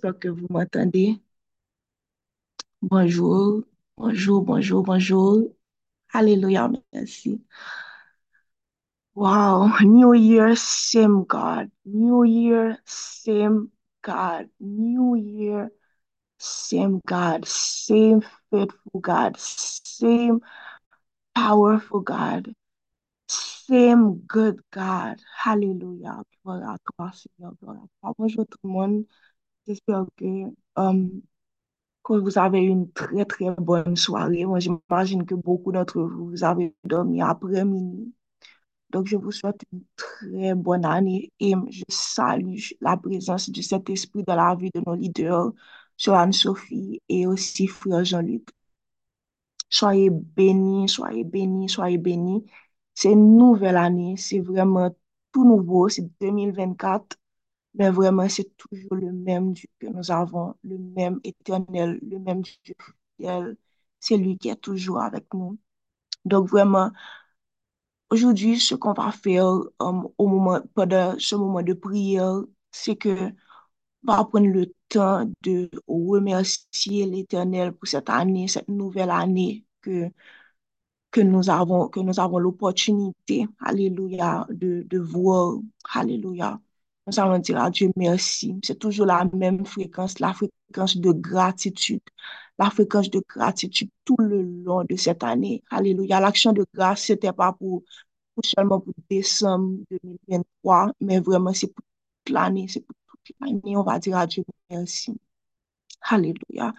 Que vous m'entendez. Bonjour, bonjour, bonjour, bonjour. Alléluia, merci. Wow, New Year, same God. New Year, same God. New Year, same God. Same faithful God. Same powerful God. Same good God. Toi. Bonjour tout le monde. J'espère que euh, que vous avez une très, très bonne soirée. Moi, j'imagine que beaucoup d'entre vous, avez dormi après minuit. Donc, je vous souhaite une très bonne année et je salue la présence du Saint-Esprit dans la vie de nos leaders, Joanne-Sophie et aussi Frère Jean-Luc. Soyez bénis, soyez bénis, soyez bénis. C'est une nouvelle année, c'est vraiment tout nouveau, c'est 2024. Mais vraiment, c'est toujours le même Dieu que nous avons, le même éternel, le même Dieu. C'est lui qui est toujours avec nous. Donc vraiment, aujourd'hui, ce qu'on va faire euh, au moment, pendant ce moment de prière, c'est que on va prendre le temps de remercier l'Éternel pour cette année, cette nouvelle année que que nous avons, que nous avons l'opportunité, alléluia, de, de voir, alléluia. Nous allons dire à Dieu merci. C'est toujours la même fréquence, la fréquence de gratitude, la fréquence de gratitude tout le long de cette année. Alléluia. L'action de grâce, c'était pas pour, seulement pour décembre 2023, mais vraiment c'est pour toute l'année, c'est pour toute l'année. On va dire à Dieu merci. Alléluia.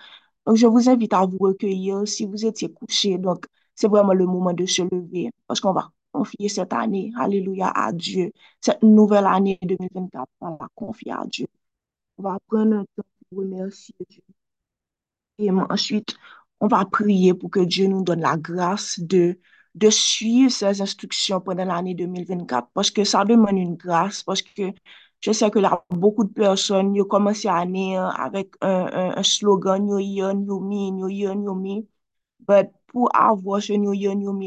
Donc, je vous invite à vous recueillir si vous étiez couché. Donc, c'est vraiment le moment de se lever parce qu'on va confier cette année, alléluia, à Dieu. Cette nouvelle année 2024, on va confier à Dieu. On va prendre un temps pour remercier Dieu. Et ensuite, on va prier pour que Dieu nous donne la grâce de, de suivre ses instructions pendant l'année 2024 parce que ça demande une grâce, parce que je sais que là, beaucoup de personnes, ont commencé l'année avec un, un, slogan New Year, New Me, New Year, New Me. But pour avoir ce New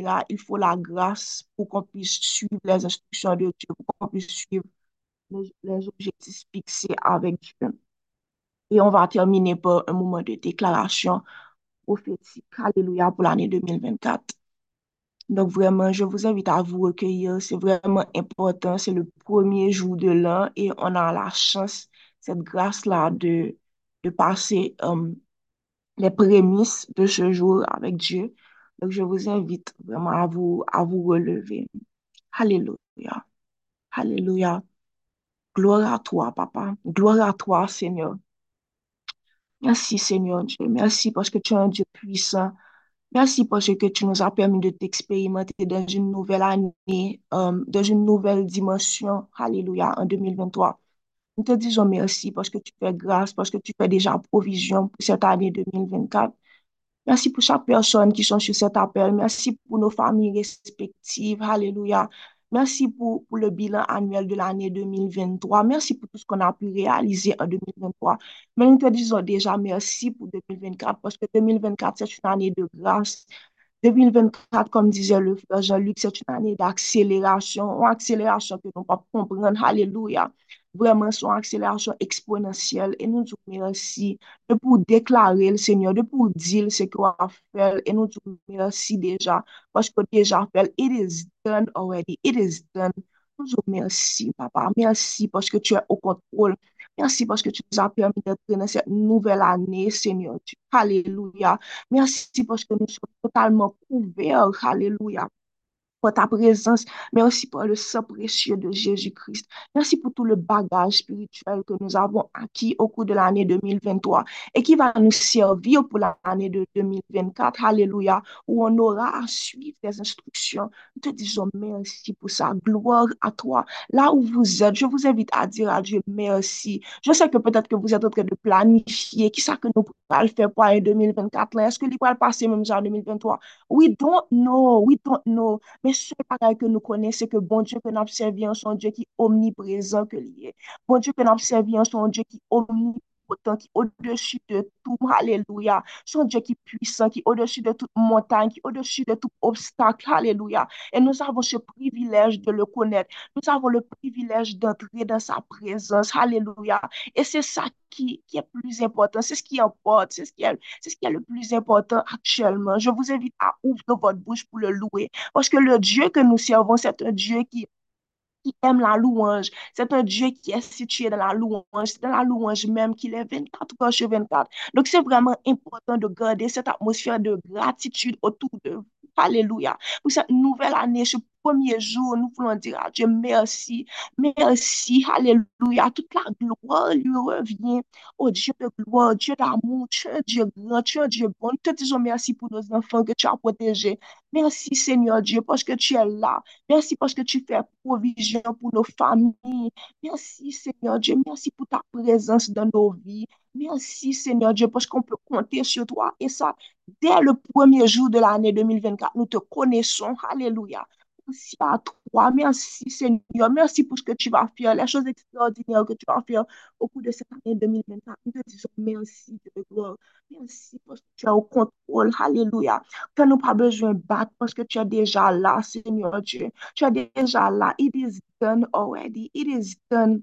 là, il faut la grâce pour qu'on puisse suivre les instructions de Dieu, pour qu'on puisse suivre les, objectifs fixés avec Dieu. Et on va terminer par un moment de déclaration prophétique. Alléluia pour l'année 2024. Donc vraiment, je vous invite à vous recueillir. C'est vraiment important. C'est le premier jour de l'an et on a la chance, cette grâce-là de, de passer um, les prémices de ce jour avec Dieu. Donc je vous invite vraiment à vous, à vous relever. Alléluia. Alléluia. Gloire à toi, Papa. Gloire à toi, Seigneur. Merci, Seigneur Dieu. Merci parce que tu es un Dieu puissant. Merci parce que tu nous as permis de t'expérimenter dans une nouvelle année, euh, dans une nouvelle dimension. Alléluia, en 2023. Nous te disons merci parce que tu fais grâce, parce que tu fais déjà provision pour cette année 2024. Merci pour chaque personne qui sont sur cet appel. Merci pour nos familles respectives. Alléluia. Merci pour, pour le bilan annuel de l'année 2023. Merci pour tout ce qu'on a pu réaliser en 2023. Mais nous te disons déjà merci pour 2024 parce que 2024, c'est une année de grâce. 2024, comme disait le frère Jean-Luc, c'est une année d'accélération, une accélération que nous pas comprendre. Alléluia. Vraiment, son accélération exponentielle. Et nous disons merci de pour déclarer le Seigneur, de pour dire ce qu'on a fait. Et nous disons merci déjà parce que déjà fait. It is done already. It is done. Nous disons merci, papa. Merci parce que tu es au contrôle. Merci parce que tu nous as permis d'être dans cette nouvelle année, Seigneur. Alléluia. Merci parce que nous sommes totalement couverts. Alléluia pour ta présence, aussi pour le sang précieux de Jésus-Christ. Merci pour tout le bagage spirituel que nous avons acquis au cours de l'année 2023 et qui va nous servir pour l'année de 2024. Alléluia, où on aura à suivre tes instructions. Nous te disons merci pour ça. Gloire à toi. Là où vous êtes, je vous invite à dire à Dieu merci. Je sais que peut-être que vous êtes en train de planifier qui ça que nous pourrons faire pour l'année 2024. Est-ce que va le passer même en 2023? We don't know. We don't know. Mais ce bagay que nous connaissons, c'est que bon Dieu que nous servi en son Dieu qui est omniprésent que lié. Bon Dieu que nous servi en son Dieu qui est omnipotent, qui au-dessus de tout. Alléluia. Son Dieu qui est puissant, qui est au-dessus de toute montagne, qui est au-dessus de tout obstacle. Alléluia. Et nous avons ce privilège de le connaître. Nous avons le privilège d'entrer dans sa présence. Alléluia. Et c'est ça qui, qui est plus important. C'est ce qui importe. C'est ce qui est, c'est ce qui est le plus important actuellement. Je vous invite à ouvrir votre bouche pour le louer. Parce que le Dieu que nous servons, c'est un Dieu qui qui aime la louange. C'est un Dieu qui est situé dans la louange. C'est dans la louange même qu'il est 24 heures sur 24. Donc, c'est vraiment important de garder cette atmosphère de gratitude autour de vous. Alléluia. Pour cette nouvelle année, ce premier jour, nous voulons dire à Dieu merci. Merci. Alléluia. Toute la gloire lui revient. Oh Dieu de gloire, Dieu d'amour, tu es Dieu grand, tu es Dieu bon. Nous te disons merci pour nos enfants que tu as protégés. Merci Seigneur Dieu parce que tu es là. Merci parce que tu fais provision pour nos familles. Merci Seigneur Dieu. Merci pour ta présence dans nos vies. Merci Seigneur Dieu parce qu'on peut compter sur toi. Et ça, dès le premier jour de l'année 2024, nous te connaissons. Alléluia. Merci à toi. Merci Seigneur. Merci pour ce que tu vas faire, les choses extraordinaires que tu vas faire au cours de cette année 2024. Nous te disons merci de gloire. Merci parce que tu es au contrôle. Alléluia. Tu n'as pas besoin de battre parce que tu es déjà là, Seigneur Dieu. Tu es déjà là. It is done already. It is done.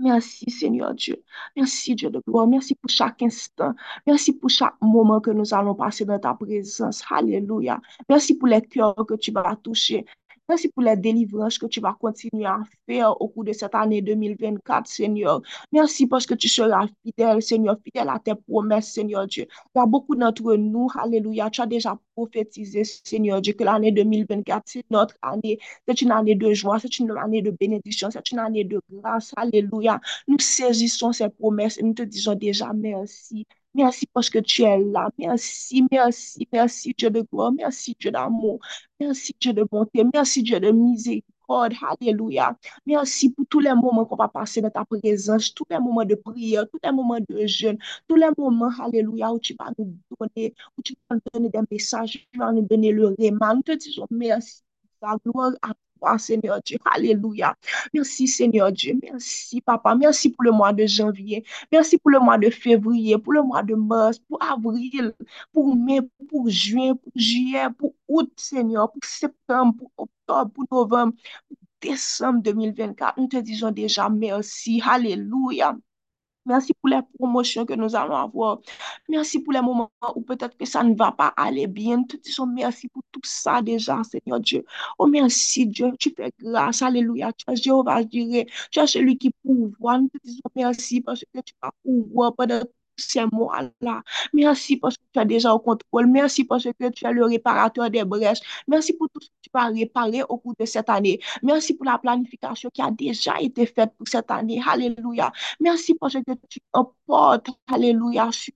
Merci Seigneur Dieu. Merci Dieu de gloire. Merci pour chaque instant. Merci pour chaque moment que nous allons passer dans ta présence. Alléluia. Merci pour les cœurs que tu vas toucher. Merci pour les délivrances que tu vas continuer à faire au cours de cette année 2024, Seigneur. Merci parce que tu seras fidèle, Seigneur, fidèle à tes promesses, Seigneur Dieu. Il y a beaucoup d'entre nous, Alléluia, tu as déjà prophétisé, Seigneur Dieu, que l'année 2024, c'est notre année. C'est une année de joie, c'est une année de bénédiction, c'est une année de grâce. Alléluia. Nous saisissons ces promesses et nous te disons déjà merci. Merci parce que tu es là. Merci, merci, merci Dieu de gloire. Merci Dieu d'amour. Merci Dieu de bonté. Merci Dieu de miséricorde. Alléluia. Merci pour tous les moments qu'on va passer dans ta présence, tous les moments de prière, tous les moments de jeûne, tous les moments, Alléluia, où tu vas nous donner, où tu vas nous donner des messages, tu vas nous donner le réman. Nous te disons merci. La gloire à Seigneur Dieu. Alléluia. Merci, Seigneur Dieu. Merci, Papa. Merci pour le mois de janvier. Merci pour le mois de février, pour le mois de mars, pour avril, pour mai, pour juin, pour juillet, pour août, Seigneur, pour septembre, pour octobre, pour novembre, pour décembre 2024. Nous te disons déjà merci. Alléluia. Merci pour les promotions que nous allons avoir. Merci pour les moments où peut-être que ça ne va pas aller bien. Nous te disons merci pour tout ça déjà, Seigneur Dieu. Oh, merci Dieu, tu fais grâce. Alléluia. Tu es Jéhovah, je dirais. Tu es celui qui pourvoit. Nous te disons merci parce que tu vas pouvoir pendant ces mois-là. Merci parce que tu es déjà au contrôle. Merci parce que tu es le réparateur des brèches. Merci pour tout ce que tu vas réparer au cours de cette année. Merci pour la planification qui a déjà été faite pour cette année. Alléluia. Merci parce que tu emportes, Alléluia, sur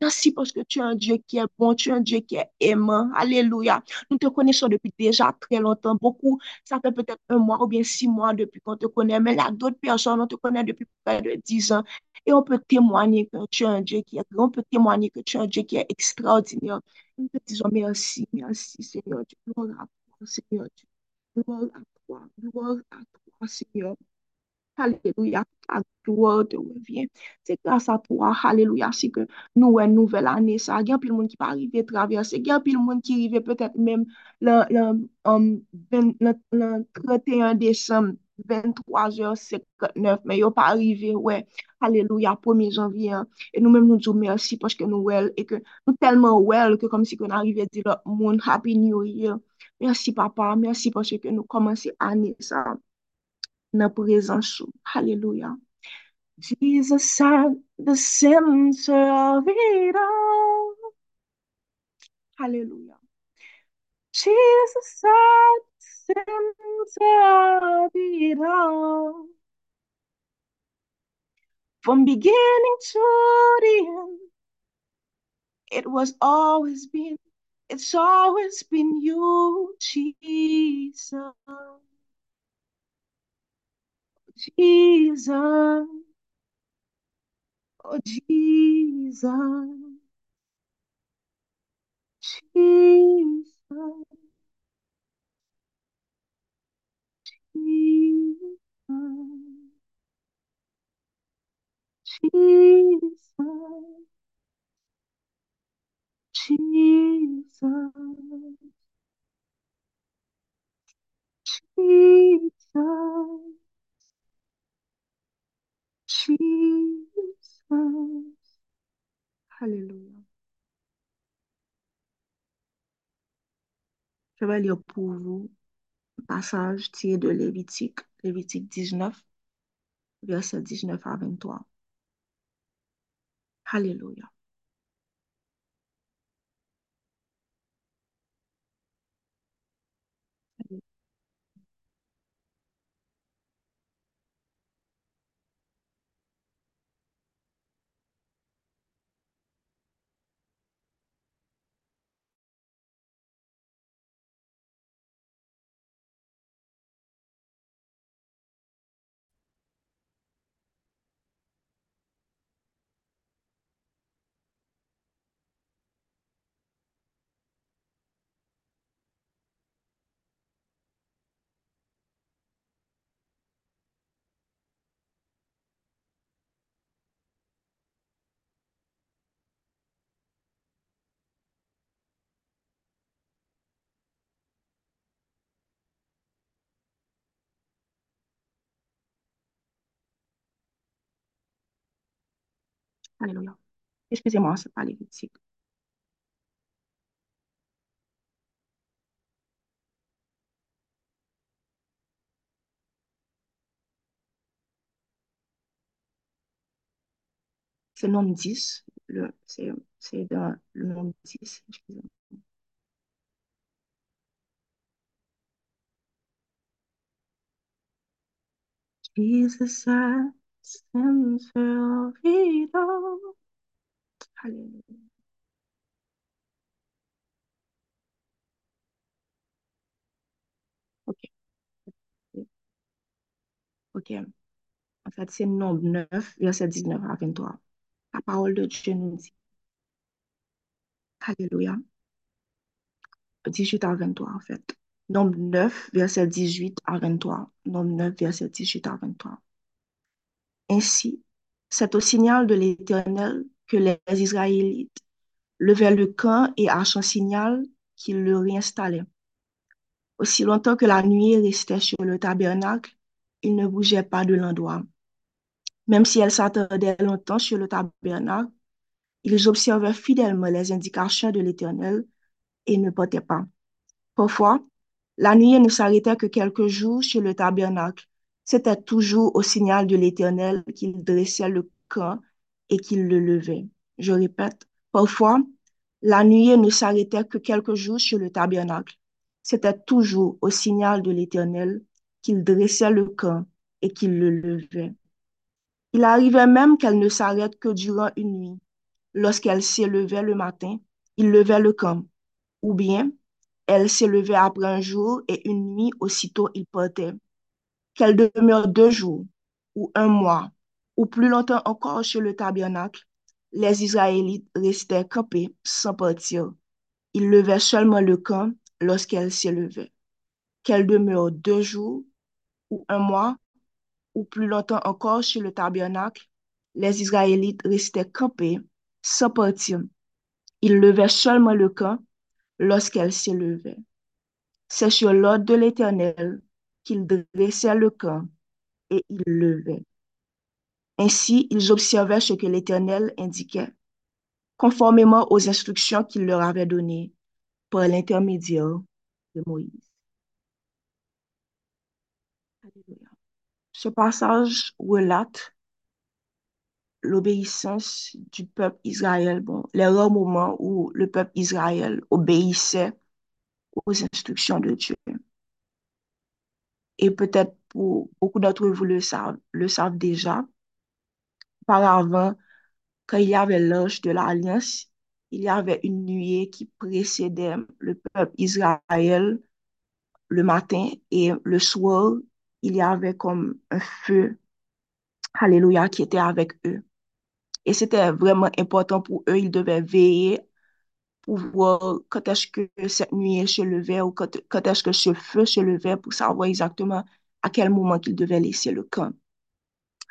Merci parce que tu es un Dieu qui est bon, tu es un Dieu qui est aimant. Alléluia. Nous te connaissons depuis déjà très longtemps. Beaucoup, ça fait peut-être un mois ou bien six mois depuis qu'on te connaît, mais là, d'autres personnes, on te connaît depuis près de dix ans. Et on peut témoigner que tu es un Dieu qui est grand, on peut témoigner que tu es un Dieu qui est extraordinaire. Nous te disons merci, merci Seigneur Dieu. Gloire à toi, Seigneur Dieu. Gloire à toi, gloire à toi, Seigneur. Alléluia. Ta gloire te revient. C'est grâce à toi. Alléluia. Si que nous, une nouvelle année, ça, il y a plus de monde qui va arriver traverser. Il y a plus de monde qui arrive peut-être même le, le, um, le, le 31 décembre. 23h59, men yo pa arrive, wè, aleluya, 1 janvyen, e nou mèm nou djou mersi poske nou wèl, e ke nou telman wèl ke kom si kon arrive di lò, moun, happy new year, mersi papa, mersi poske nou komanse ane sa, na présence. Alléluia. Jesus at the center of it all. Alléluia. Jesus at the center of it all. From beginning to the end, it was always been, it's always been you, Jesus. Jesus, oh Jesus, Jesus, Jesus, Jesus, Jesus, Jesus, Jesus. Alléluia. Je vais lire pour vous un passage tiré de Lévitique, Lévitique 19, verset 19 à 23. Alléluia. Alléluia. Excusez-moi, c'est pas Lévitique. C'est le nombre 10. Le, c'est, c'est dans le nombre 10. Excusez-moi. Jesus, I En fait, c'est nombre 9, verset 19 à 23. La parole de Dieu nous dit, Alléluia, 18 à 23 en fait. Nombre 9, verset 18 à 23. Nombre 9, verset 18 à 23. Ainsi, c'est au signal de l'Éternel que les Israélites levaient le camp et à son signal qu'ils le réinstallaient. Aussi longtemps que la nuit restait sur le tabernacle, ils ne bougeaient pas de l'endroit. Même si elle s'attardait longtemps sur le tabernacle, ils observaient fidèlement les indications de l'Éternel et ne portaient pas. Parfois, la nuit ne s'arrêtait que quelques jours sur le tabernacle. C'était toujours au signal de l'Éternel qu'il dressait le camp et qu'il le levait. Je répète, parfois, la nuit ne s'arrêtait que quelques jours sur le tabernacle. C'était toujours au signal de l'Éternel qu'il dressait le camp et qu'il le levait. Il arrivait même qu'elle ne s'arrête que durant une nuit. Lorsqu'elle s'élevait le matin, il levait le camp. Ou bien, elle s'élevait après un jour et une nuit, aussitôt il partait. Qu'elle demeure deux jours ou un mois ou plus longtemps encore sur le tabernacle, les Israélites restaient campés sans partir. Ils levaient seulement le camp lorsqu'elle s'élevait. Qu'elle demeure deux jours ou un mois ou plus longtemps encore sur le tabernacle, les Israélites restaient campés sans partir. Ils levaient seulement le camp lorsqu'elle s'élevait. C'est sur l'ordre de l'Éternel qu'ils dressaient le camp et ils levaient. Ainsi, ils observaient ce que l'Éternel indiquait, conformément aux instructions qu'il leur avait données par l'intermédiaire de Moïse. Ce passage relate l'obéissance du peuple Israël, bon, les où le peuple Israël obéissait aux instructions de Dieu. Et peut-être pour beaucoup d'entre vous le savent, le savent déjà, auparavant, quand il y avait l'âge de l'Alliance, il y avait une nuée qui précédait le peuple Israël le matin et le soir, il y avait comme un feu, alléluia, qui était avec eux. Et c'était vraiment important pour eux, ils devaient veiller pour voir quand est-ce que cette nuée se levait ou quand, quand est-ce que ce feu se levait pour savoir exactement à quel moment qu'ils devaient laisser le camp.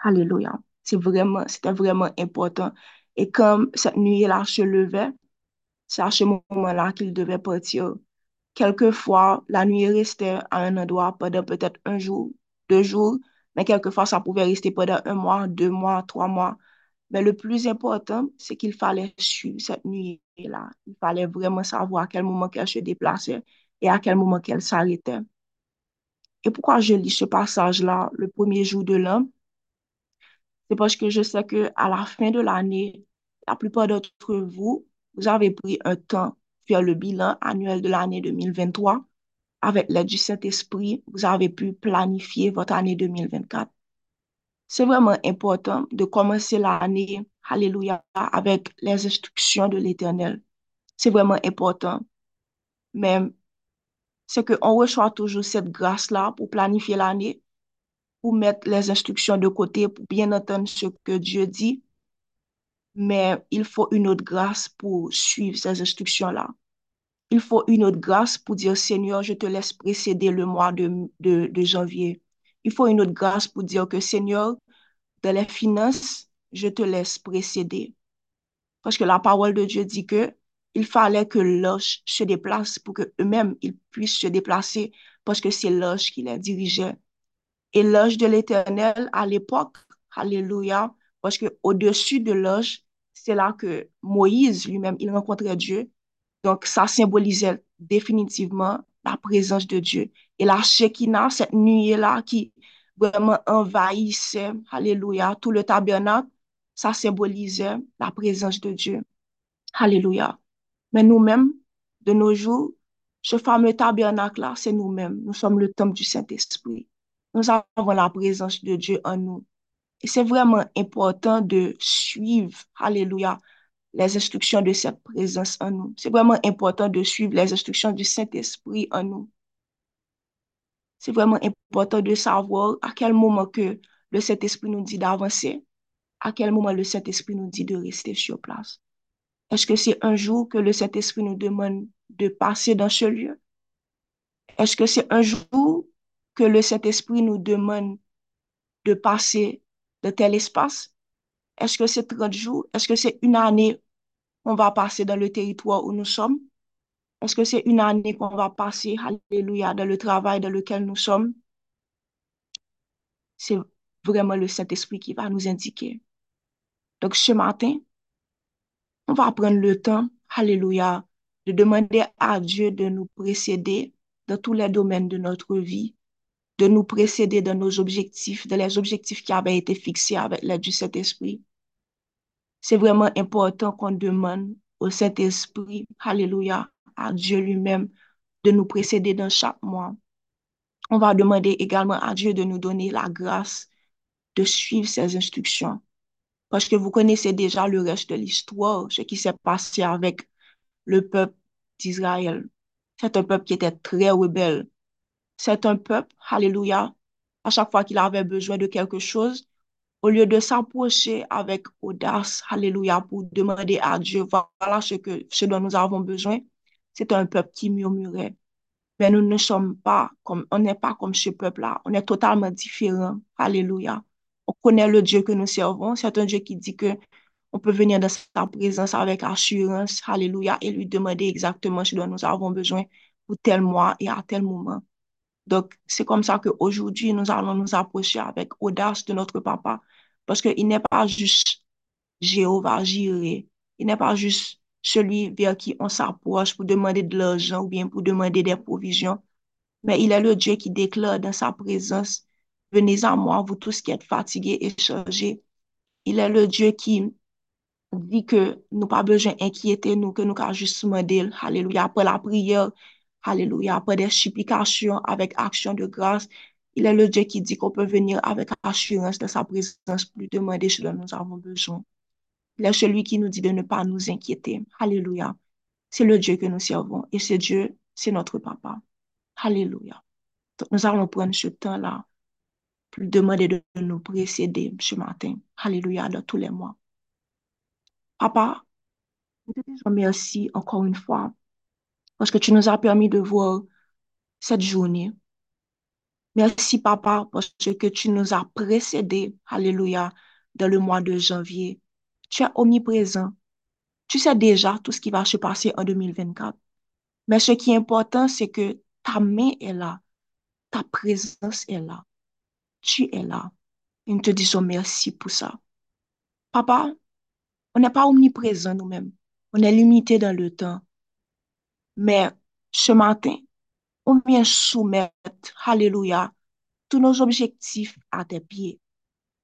Alléluia. C'est vraiment, c'était vraiment important. Et comme cette nuit-là se levait, c'est à ce moment-là qu'il devait partir. Quelquefois, la nuit restait à un endroit pendant peut-être un jour, deux jours, mais quelquefois, ça pouvait rester pendant un mois, deux mois, trois mois. Mais le plus important, c'est qu'il fallait suivre cette là. Il fallait vraiment savoir à quel moment qu'elle se déplaçait et à quel moment qu'elle s'arrêtait. Et pourquoi je lis ce passage-là le premier jour de l'an? C'est parce que je sais que à la fin de l'année, la plupart d'entre vous, vous avez pris un temps pour faire le bilan annuel de l'année 2023. Avec l'aide du Saint-Esprit, vous avez pu planifier votre année 2024. C'est vraiment important de commencer l'année alléluia, avec les instructions de l'Éternel. C'est vraiment important. Mais c'est qu'on reçoit toujours cette grâce-là pour planifier l'année, pour mettre les instructions de côté, pour bien entendre ce que Dieu dit. Mais il faut une autre grâce pour suivre ces instructions-là. Il faut une autre grâce pour dire, Seigneur, je te laisse précéder le mois de, de, de janvier. Il faut une autre grâce pour dire que, Seigneur, dans les finances, je te laisse précéder. Parce que la parole de Dieu dit que il fallait que l'ange se déplace pour que eux-mêmes ils puissent se déplacer parce que c'est l'ange qui les dirigeait. Et l'ange de l'Éternel à l'époque, alléluia, parce que au-dessus de l'ange, c'est là que Moïse lui-même, il rencontrait Dieu. Donc, ça symbolisait définitivement la présence de Dieu. Et la Shekinah, cette nuit-là qui vraiment envahissait, alléluia, tout le tabernacle, ça symbolisait la présence de Dieu. Alléluia. Mais nous-mêmes, de nos jours, ce fameux tabernacle-là, c'est nous-mêmes. Nous sommes le temple du Saint-Esprit. Nous avons la présence de Dieu en nous. Et c'est vraiment important de suivre, alléluia, les instructions de cette présence en nous. C'est vraiment important de suivre les instructions du Saint-Esprit en nous. C'est vraiment important de savoir à quel moment que le Saint-Esprit nous dit d'avancer, à quel moment le Saint-Esprit nous dit de rester sur place? Est-ce que c'est un jour que le Saint-Esprit nous demande de passer dans ce lieu? Est-ce que c'est un jour que le Saint-Esprit nous demande de passer de tel espace? Est-ce que c'est 30 jours? Est-ce que c'est une année qu'on va passer dans le territoire où nous sommes? Est-ce que c'est une année qu'on va passer, alléluia, dans le travail dans lequel nous sommes? C'est vraiment le Saint-Esprit qui va nous indiquer. Donc ce matin, on va prendre le temps, alléluia, de demander à Dieu de nous précéder dans tous les domaines de notre vie, de nous précéder dans nos objectifs, dans les objectifs qui avaient été fixés avec l'aide du Saint-Esprit. C'est vraiment important qu'on demande au Saint-Esprit, alléluia, à Dieu lui-même, de nous précéder dans chaque mois. On va demander également à Dieu de nous donner la grâce de suivre ses instructions. Parce que vous connaissez déjà le reste de l'histoire, ce qui s'est passé avec le peuple d'Israël. C'est un peuple qui était très rebelle. C'est un peuple, alléluia, à chaque fois qu'il avait besoin de quelque chose, au lieu de s'approcher avec audace, alléluia, pour demander à Dieu, voilà ce, que, ce dont nous avons besoin, c'est un peuple qui murmurait. Mais nous ne sommes pas comme, on n'est pas comme ce peuple-là. On est totalement différent. Alléluia. On connaît le Dieu que nous servons. C'est un Dieu qui dit que on peut venir dans sa présence avec assurance. Alléluia. Et lui demander exactement ce dont nous avons besoin pour tel mois et à tel moment. Donc, c'est comme ça qu'aujourd'hui, nous allons nous approcher avec audace de notre papa. Parce qu'il n'est pas juste Jéhovah Jireh. Il n'est pas juste celui vers qui on s'approche pour demander de l'argent ou bien pour demander des provisions. Mais il est le Dieu qui déclare dans sa présence, venez à moi, vous tous qui êtes fatigués et chargés. Il est le Dieu qui dit que nous pas besoin d'inquiéter nous, que nous avons juste demander, alléluia, après la prière, alléluia, après des supplications avec action de grâce. Il est le Dieu qui dit qu'on peut venir avec assurance de sa présence pour demander ce dont nous avons besoin. Il est celui qui nous dit de ne pas nous inquiéter. Alléluia. C'est le Dieu que nous servons. Et ce Dieu, c'est notre papa. Alléluia. Donc, nous allons prendre ce temps-là demander de nous précéder ce matin. Alléluia, dans tous les mois. Papa, nous te encore une fois parce que tu nous as permis de voir cette journée. Merci, papa, parce que tu nous as précédés, alléluia, dans le mois de janvier. Tu es omniprésent. Tu sais déjà tout ce qui va se passer en 2024. Mais ce qui est important, c'est que ta main est là, ta présence est là, tu es là. Et nous te disons merci pour ça. Papa, on n'est pas omniprésent nous-mêmes. On est limité dans le temps. Mais ce matin, on vient soumettre, Alléluia, tous nos objectifs à tes pieds.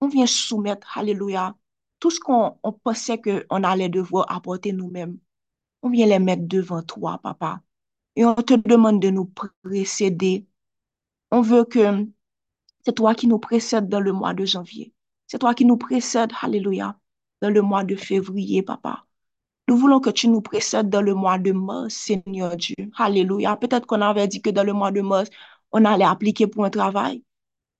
On vient soumettre, Alléluia, tout ce qu'on on pensait qu'on allait devoir apporter nous-mêmes. On vient les mettre devant toi, papa. Et on te demande de nous précéder. On veut que c'est toi qui nous précèdes dans le mois de janvier. C'est toi qui nous précèdes, Alléluia, dans le mois de février, papa. Nous voulons que tu nous précèdes dans le mois de mars, Seigneur Dieu. Alléluia. Peut-être qu'on avait dit que dans le mois de mars, on allait appliquer pour un travail.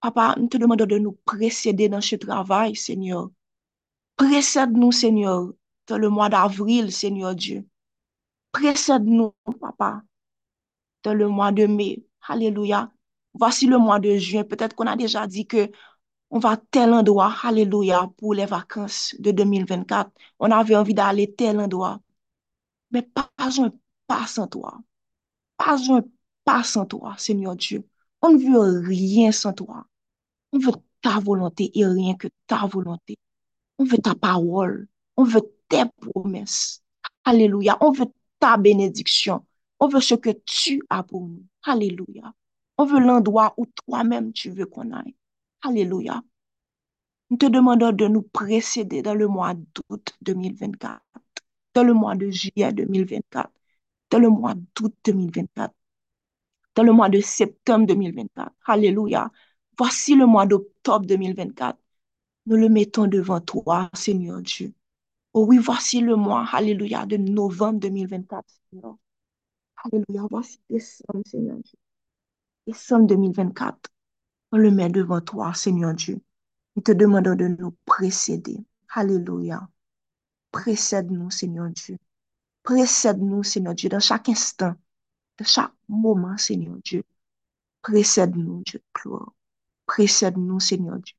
Papa, nous te demandons de nous précéder dans ce travail, Seigneur. Précède-nous, Seigneur, dans le mois d'avril, Seigneur Dieu. Précède-nous, Papa, dans le mois de mai. Alléluia. Voici le mois de juin. Peut-être qu'on a déjà dit que on va tel endroit, alléluia, pour les vacances de 2024. On avait envie d'aller tel endroit. Mais pas un pas sans toi. Pas un pas sans toi, Seigneur Dieu. On ne veut rien sans toi. On veut ta volonté et rien que ta volonté. On veut ta parole. On veut tes promesses. Alléluia. On veut ta bénédiction. On veut ce que tu as pour nous. Alléluia. On veut l'endroit où toi-même tu veux qu'on aille. Alléluia. Nous te demandons de nous précéder dans le mois d'août 2024, dans le mois de juillet 2024, dans le mois d'août 2024, dans le mois de septembre 2024. Alléluia. Voici le mois d'octobre 2024. Nous le mettons devant toi, Seigneur Dieu. Oh oui, voici le mois, Alléluia, de novembre 2024, Seigneur. Alléluia, voici décembre, Seigneur Dieu. Décembre 2024, on le met devant toi, Seigneur Dieu. Nous te demandons de nous précéder. Alléluia. Précède-nous, Seigneur Dieu. Précède-nous, Seigneur Dieu, dans chaque instant, dans chaque moment, Seigneur Dieu. Précède-nous, Dieu de gloire. Précède-nous, Seigneur Dieu.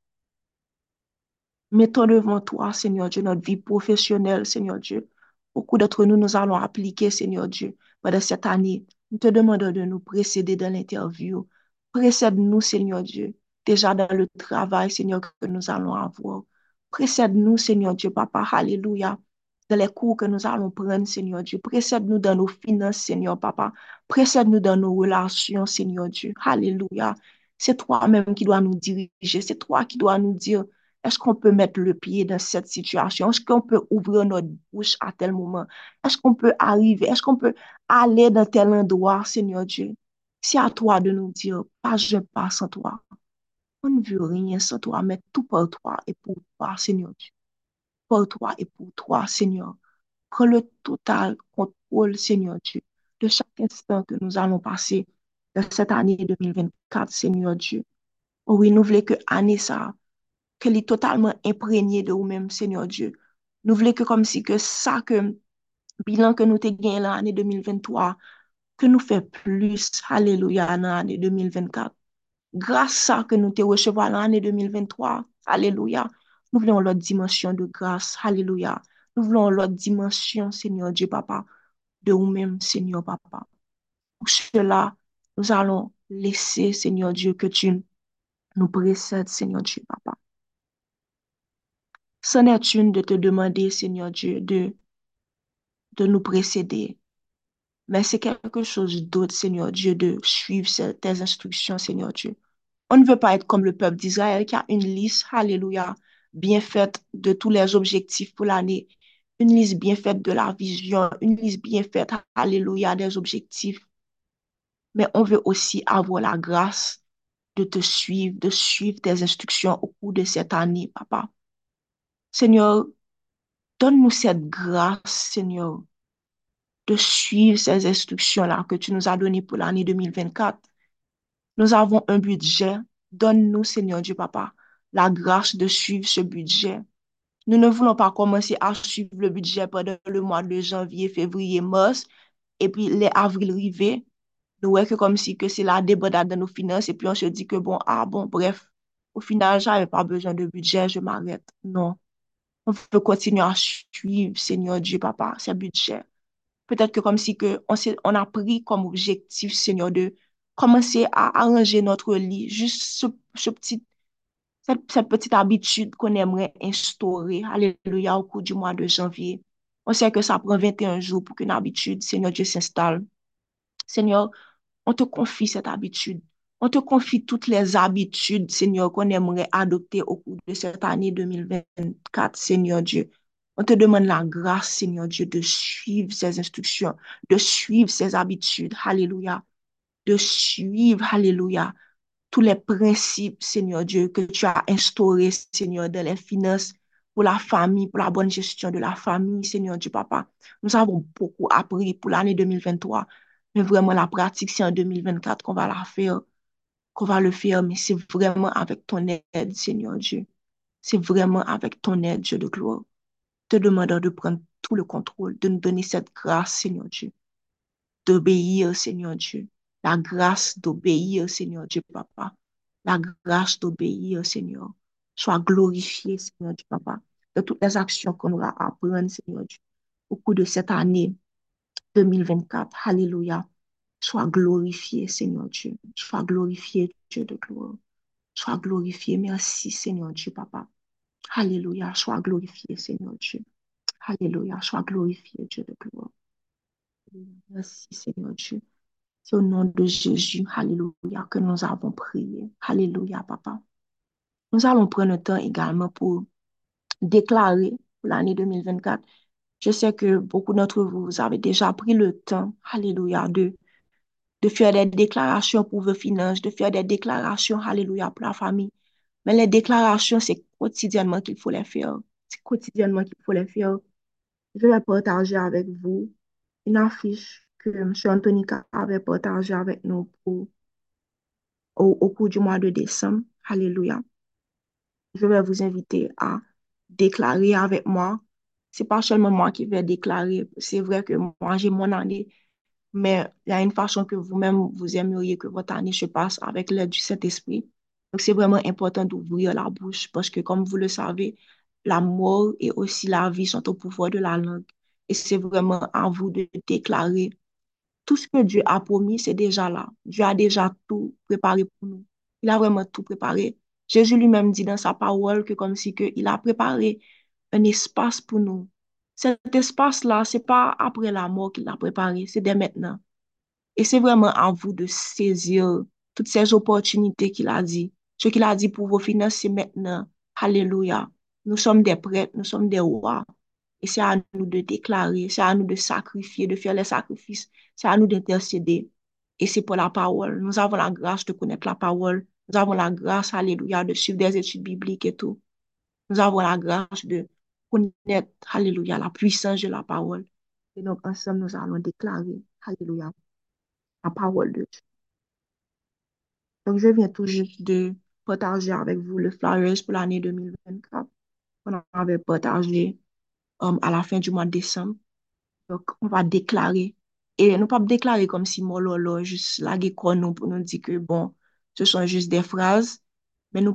Mettons devant toi, Seigneur Dieu, notre vie professionnelle, Seigneur Dieu. Beaucoup d'entre nous, nous allons appliquer, Seigneur Dieu, pendant cette année. Nous te demandons de nous précéder dans l'interview. Précède-nous, Seigneur Dieu, déjà dans le travail, Seigneur, que nous allons avoir. Précède-nous, Seigneur Dieu, Papa, Alléluia, dans les cours que nous allons prendre, Seigneur Dieu. Précède-nous dans nos finances, Seigneur, Papa. Précède-nous dans nos relations, Seigneur Dieu. Alléluia. C'est toi-même qui dois nous diriger. C'est toi qui dois nous dire est-ce qu'on peut mettre le pied dans cette situation? Est-ce qu'on peut ouvrir notre bouche à tel moment? Est-ce qu'on peut arriver? Est-ce qu'on peut aller dans tel endroit, Seigneur Dieu? C'est à toi de nous dire, pas je pas sans toi. On ne veut rien sans toi, mais tout pour toi et pour toi, Seigneur Dieu. Pour toi et pour toi, Seigneur. Prends le total contrôle, Seigneur Dieu, de chaque instant que nous allons passer dans cette année 2024, Seigneur Dieu. Oh oui, nous voulons que année ça, qu'elle est totalement imprégnée de vous-même, Seigneur Dieu. Nous voulons que comme si que ça, que bilan que nous t'ai gagné l'année 2023, que nous fait plus, alléluia, dans l'année 2024. Grâce à que nous te recevons l'année 2023, alléluia, nous voulons l'autre dimension de grâce, alléluia. Nous voulons l'autre dimension, Seigneur Dieu, Papa, de vous-même, Seigneur, Papa. Pour cela, nous allons laisser, Seigneur Dieu, que tu nous précèdes, Seigneur Dieu, Papa. C'en est une de te demander, Seigneur Dieu, de, de nous précéder. Mais c'est quelque chose d'autre, Seigneur Dieu, de suivre tes instructions, Seigneur Dieu. On ne veut pas être comme le peuple d'Israël qui a une liste, alléluia, bien faite de tous les objectifs pour l'année. Une liste bien faite de la vision, une liste bien faite, alléluia, des objectifs. Mais on veut aussi avoir la grâce de te suivre, de suivre tes instructions au cours de cette année, papa. Seigneur, donne-nous cette grâce, Seigneur, de suivre ces instructions-là que tu nous as données pour l'année 2024. Nous avons un budget. Donne-nous, Seigneur Dieu, Papa, la grâce de suivre ce budget. Nous ne voulons pas commencer à suivre le budget pendant le mois de janvier, février, mars, et puis les avril rivés. Nous voyons que comme si que c'est la débordade de nos finances, et puis on se dit que bon, ah bon, bref, au final, j'avais pas besoin de budget, je m'arrête. Non. On veut continuer à suivre, Seigneur Dieu, Papa, ces budgets. Peut-être que comme si que on, on a pris comme objectif, Seigneur, de commencer à arranger notre lit, juste ce, ce cette, cette petite habitude qu'on aimerait instaurer, alléluia, au cours du mois de janvier. On sait que ça prend 21 jours pour qu'une habitude, Seigneur Dieu, s'installe. Seigneur, on te confie cette habitude. On te confie toutes les habitudes, Seigneur, qu'on aimerait adopter au cours de cette année 2024, Seigneur Dieu. On te demande la grâce, Seigneur Dieu, de suivre ces instructions, de suivre ces habitudes. Alléluia. De suivre, Alléluia, tous les principes, Seigneur Dieu, que tu as instaurés, Seigneur, dans les finances, pour la famille, pour la bonne gestion de la famille, Seigneur Dieu, Papa. Nous avons beaucoup appris pour l'année 2023, mais vraiment la pratique, c'est en 2024 qu'on va la faire, qu'on va le faire, mais c'est vraiment avec ton aide, Seigneur Dieu. C'est vraiment avec ton aide, Dieu de gloire. Te demandant de prendre tout le contrôle, de nous donner cette grâce, Seigneur Dieu, d'obéir, Seigneur Dieu. La grâce d'obéir, Seigneur Dieu, Papa. La grâce d'obéir, Seigneur. Sois glorifié, Seigneur Dieu, Papa, de toutes les actions qu'on aura à prendre, Seigneur Dieu, au cours de cette année 2024. Alléluia. Sois glorifié, Seigneur Dieu. Sois glorifié, Dieu de gloire. Sois glorifié. Merci, Seigneur Dieu, Papa. Alléluia. Sois glorifié, Seigneur Dieu. Alléluia. Sois glorifié, Dieu de gloire. Merci, Seigneur Dieu. C'est au nom de Jésus, Alléluia, que nous avons prié. Alléluia, Papa. Nous allons prendre le temps également pour déclarer pour l'année 2024. Je sais que beaucoup d'entre vous, vous avez déjà pris le temps, Alléluia, de, de faire des déclarations pour vos finances, de faire des déclarations, Alléluia, pour la famille. Mais les déclarations, c'est quotidiennement qu'il faut les faire. C'est quotidiennement qu'il faut les faire. Je vais partager avec vous une affiche que M. Antonica avait partagée avec nous au cours du mois de décembre. Alléluia. Je vais vous inviter à déclarer avec moi. C'est pas seulement moi qui vais déclarer. C'est vrai que moi, j'ai mon année, mais il y a une façon que vous-même, vous aimeriez que votre année se passe avec l'aide du Saint-Esprit. Donc, c'est vraiment important d'ouvrir la bouche parce que, comme vous le savez, la mort et aussi la vie sont au pouvoir de la langue. Et c'est vraiment à vous de déclarer. Tout ce que Dieu a promis, c'est déjà là. Dieu a déjà tout préparé pour nous. Il a vraiment tout préparé. Jésus lui-même dit dans sa parole que comme si que il a préparé un espace pour nous. Cet espace-là, c'est pas après la mort qu'il l'a préparé, c'est dès maintenant. Et c'est vraiment à vous de saisir toutes ces opportunités qu'il a dit. Ce qu'il a dit pour vos finances, c'est maintenant. Alléluia. Nous sommes des prêtres, nous sommes des rois. Et c'est à nous de déclarer, c'est à nous de sacrifier, de faire les sacrifices, c'est à nous d'intercéder. Et c'est pour la parole. Nous avons la grâce de connaître la parole. Nous avons la grâce, alléluia, de suivre des études bibliques et tout. Nous avons la grâce de connaître, alléluia, la puissance de la parole. Et donc, ensemble, nous allons déclarer, alléluia, la parole de Dieu. Donc, je viens tout juste de partager avec vous le flyers pour l'année 2024 qu'on avait partagé um, à la fin du mois de décembre. Donc, on va déclarer. Et nous pas déclarer comme si mololo, juste la nous pour nous dire que bon, ce sont juste des phrases, mais nous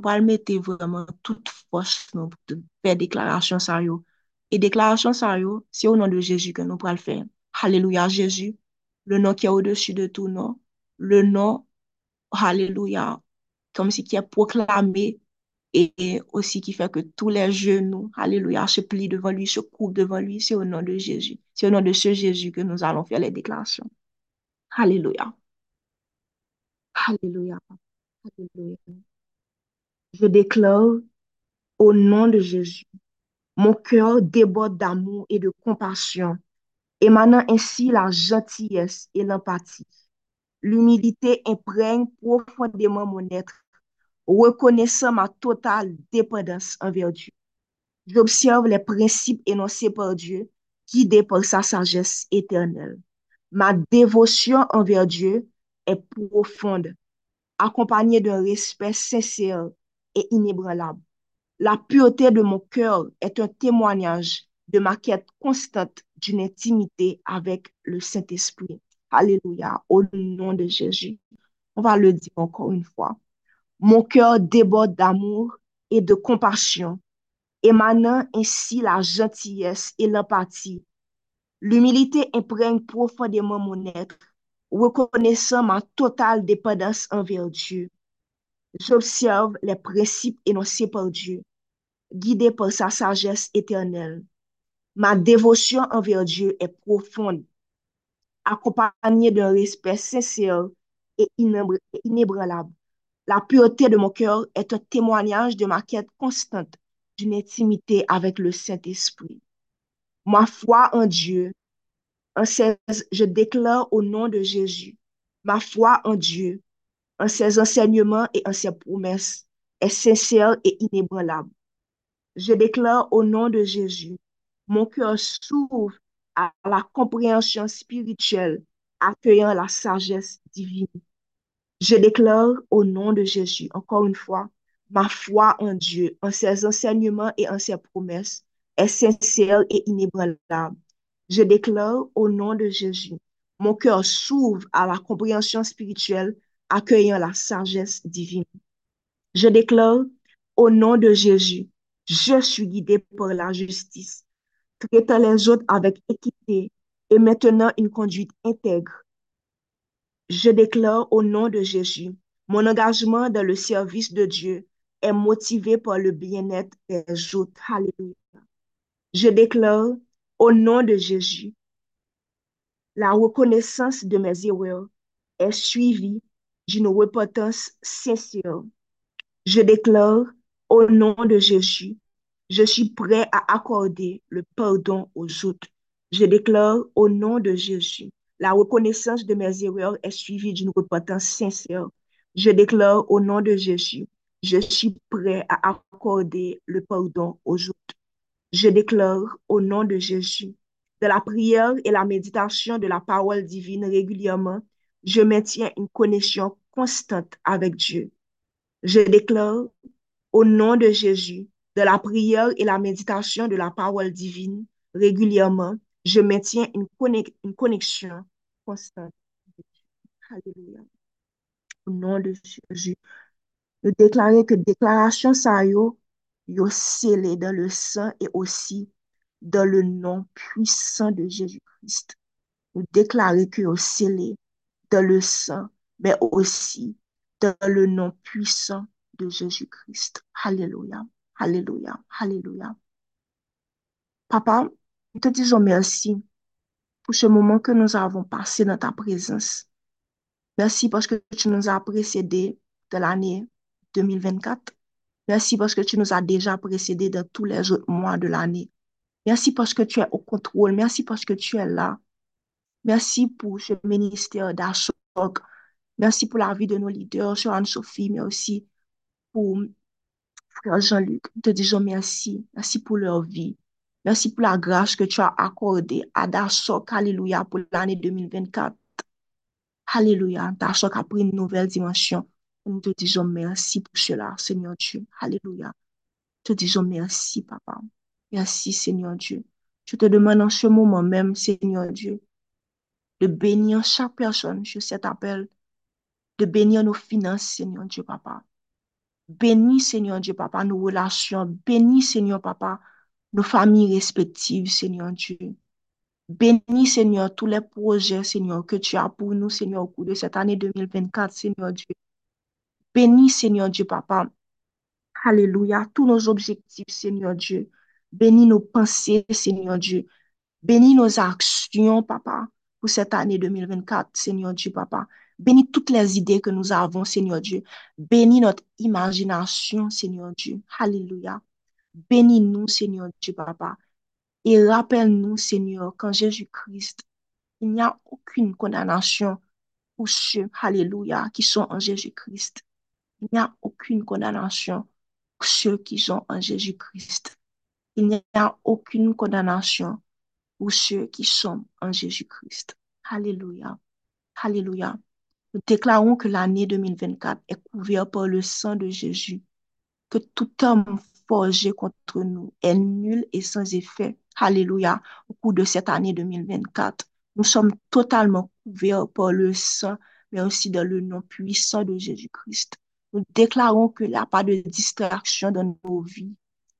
vraiment toute force nous, pour faire déclaration ça yo. Et yo, c'est au nom de Jésus que nous pourrons le faire. Alléluia, Jésus, le nom qui est au-dessus de tout nom, le nom, Alléluia, comme si qui est proclamé et aussi qui fait que tous les genoux, alléluia, se plient devant lui, se couvrent devant lui. C'est au nom de Jésus. C'est au nom de ce Jésus que nous allons faire les déclarations. Alléluia. Alléluia. Alléluia. Je déclare au nom de Jésus, mon cœur déborde d'amour et de compassion, émanant ainsi la gentillesse et l'empathie. L'humilité imprègne profondément mon être reconnaissant ma totale dépendance envers Dieu. J'observe les principes énoncés par Dieu, guidés par sa sagesse éternelle. Ma dévotion envers Dieu est profonde, accompagnée d'un respect sincère et inébranlable. La pureté de mon cœur est un témoignage de ma quête constante d'une intimité avec le Saint-Esprit. Alléluia, au nom de Jésus. On va le dire encore une fois. Mon cœur déborde d'amour et de compassion, émanant ainsi la gentillesse et l'empathie. L'humilité imprègne profondément mon être, reconnaissant ma totale dépendance envers Dieu. J'observe les principes énoncés par Dieu, guidé par sa sagesse éternelle. Ma dévotion envers Dieu est profonde, accompagnée d'un respect sincère et inébranlable. La pureté de mon cœur est un témoignage de ma quête constante d'une intimité avec le Saint-Esprit. Ma foi en Dieu, en ses, je déclare au nom de Jésus, ma foi en Dieu, en ses enseignements et en ses promesses, est sincère et inébranlable. Je déclare au nom de Jésus, mon cœur s'ouvre à la compréhension spirituelle, accueillant la sagesse divine. Je déclare au nom de Jésus, encore une fois, ma foi en Dieu, en ses enseignements et en ses promesses, est sincère et inébranlable. Je déclare au nom de Jésus, mon cœur s'ouvre à la compréhension spirituelle, accueillant la sagesse divine. Je déclare au nom de Jésus, je suis guidé par la justice, traitant les autres avec équité et maintenant une conduite intègre. Je déclare au nom de Jésus, mon engagement dans le service de Dieu est motivé par le bien-être des autres. Alléluia. Je déclare au nom de Jésus, la reconnaissance de mes erreurs est suivie d'une repentance sincère. Je déclare au nom de Jésus, je suis prêt à accorder le pardon aux autres. Je déclare au nom de Jésus, la reconnaissance de mes erreurs est suivie d'une repentance sincère. Je déclare au nom de Jésus, je suis prêt à accorder le pardon aux autres. Je déclare au nom de Jésus, de la prière et la méditation de la parole divine régulièrement, je maintiens une connexion constante avec Dieu. Je déclare au nom de Jésus, de la prière et la méditation de la parole divine régulièrement, je maintiens une, connexion constante. Alléluia. Au nom de Jésus. Je déclare que déclaration ça yo, yo scellé dans le sang et aussi dans le nom puissant de Jésus-Christ. Je déclare que yo scellé dans le sang, mais aussi dans le nom puissant de Jésus-Christ. Alléluia. Alléluia. Alléluia. Papa, nous te disons merci pour ce moment que nous avons passé dans ta présence. Merci parce que tu nous as précédés de l'année 2024. Merci parce que tu nous as déjà précédés dans tous les autres mois de l'année. Merci parce que tu es au contrôle. Merci parce que tu es là. Merci pour ce ministère d'Achok. Merci pour la vie de nos leaders, Joanne-Sophie, mais aussi pour frère Jean-Luc. Te disons merci. Merci pour leur vie. Merci pour la grâce que tu as accordée à Dashok, Alléluia, pour l'année 2024. Alléluia, Dashok a pris une nouvelle dimension. Nous te disons merci pour cela, Seigneur Dieu. Alléluia. Te disons merci, Papa. Merci, Seigneur Dieu. Je te demande en ce moment même, Seigneur Dieu, de bénir chaque personne sur cet appel, de bénir nos finances, Seigneur Dieu, Papa. Bénis, Seigneur Dieu, Papa, nos relations. Bénis, Seigneur, Papa, nos familles respectives, Seigneur Dieu. Bénis, Seigneur, tous les projets, Seigneur, que tu as pour nous, Seigneur, au cours de cette année 2024, Seigneur Dieu. Bénis, Seigneur Dieu, Papa. Alléluia. Tous nos objectifs, Seigneur Dieu. Bénis nos pensées, Seigneur Dieu. Bénis nos actions, Papa, pour cette année 2024, Seigneur Dieu, Papa. Bénis toutes les idées que nous avons, Seigneur Dieu. Bénis notre imagination, Seigneur Dieu. Alléluia. Bénis-nous, Seigneur Dieu, Papa. Et rappelle-nous, Seigneur, qu'en Jésus-Christ, il n'y a aucune condamnation pour ceux, Alléluia, qui sont en Jésus-Christ. Il n'y a aucune condamnation pour ceux qui sont en Jésus-Christ. Il n'y a aucune condamnation pour ceux qui sont en Jésus-Christ. Alléluia. Alléluia. Nous déclarons que l'année 2024 est couverte par le sang de Jésus, que tout homme forgé contre nous est nul et sans effet. Alléluia. Au cours de cette année 2024, nous sommes totalement couverts par le sang, mais aussi dans le nom puissant de Jésus-Christ. Nous déclarons qu'il n'y a pas de distraction dans nos vies.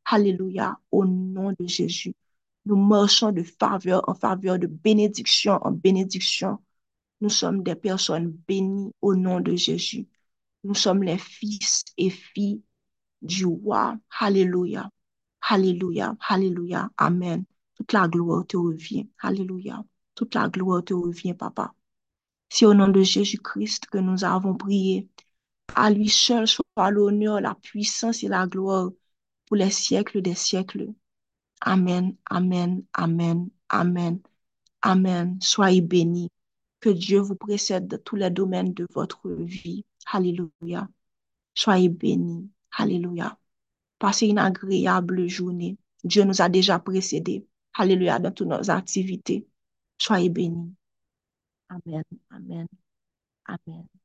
Alléluia, au nom de Jésus. Nous marchons de faveur en faveur, de bénédiction en bénédiction. Nous sommes des personnes bénies au nom de Jésus. Nous sommes les fils et filles du roi. Alléluia. Alléluia. Alléluia. Amen. Toute la gloire te revient. Alléluia. Toute la gloire te revient, papa. C'est au nom de Jésus-Christ que nous avons prié. À lui seul soit l'honneur, la puissance et la gloire pour les siècles des siècles. Amen, amen, amen, amen, amen. Soyez bénis. Que Dieu vous précède dans tous les domaines de votre vie. Alléluia. Soyez bénis. Alléluia. Passez une agréable journée. Dieu nous a déjà précédés. Alléluia dans toutes nos activités. Soyez bénis. Amen, amen, amen.